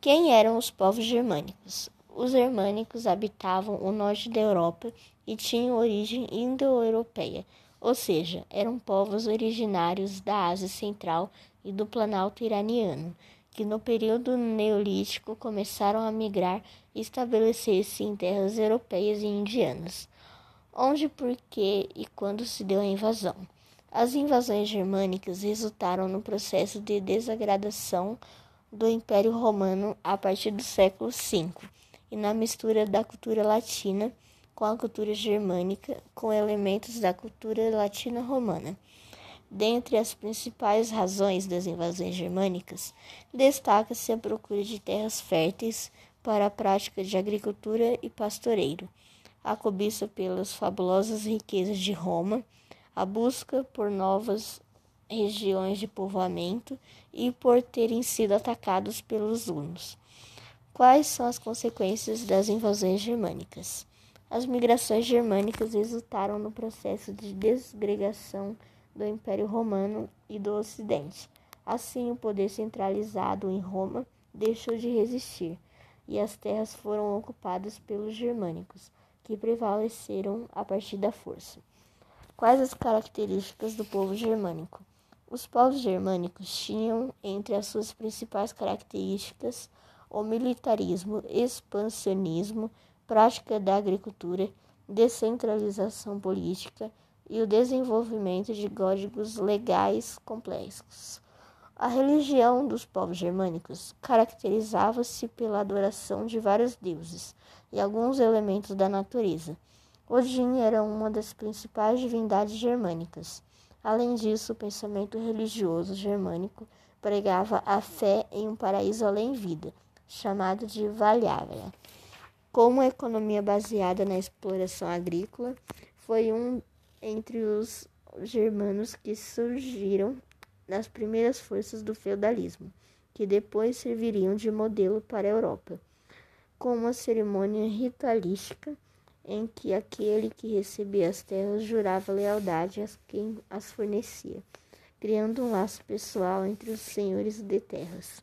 Quem eram os povos germânicos? Os germânicos habitavam o norte da Europa e tinham origem indo-europeia, ou seja, eram povos originários da Ásia Central e do Planalto iraniano, que no período neolítico começaram a migrar e estabelecer-se em terras europeias e indianas. Onde, por que e quando se deu a invasão? As invasões germânicas resultaram no processo de desagradação do Império Romano a partir do século V e na mistura da cultura latina com a cultura germânica com elementos da cultura latina-romana. Dentre as principais razões das invasões germânicas, destaca-se a procura de terras férteis para a prática de agricultura e pastoreiro, a cobiça pelas fabulosas riquezas de Roma, a busca por novas regiões de povoamento e por terem sido atacados pelos hunos. Quais são as consequências das invasões germânicas? As migrações germânicas resultaram no processo de desgregação do Império Romano e do Ocidente. Assim, o poder centralizado em Roma deixou de resistir e as terras foram ocupadas pelos germânicos, que prevaleceram a partir da força. Quais as características do povo germânico? Os povos germânicos tinham entre as suas principais características o militarismo, expansionismo, prática da agricultura, descentralização política e o desenvolvimento de códigos legais complexos. A religião dos povos germânicos caracterizava-se pela adoração de vários deuses e alguns elementos da natureza. Odin era uma das principais divindades germânicas. Além disso, o pensamento religioso germânico pregava a fé em um paraíso além-vida, chamado de Valhalla. Com uma economia baseada na exploração agrícola, foi um entre os germanos que surgiram nas primeiras forças do feudalismo, que depois serviriam de modelo para a Europa, com uma cerimônia ritualística em que aquele que recebia as terras jurava lealdade a quem as fornecia, criando um laço pessoal entre os senhores de terras.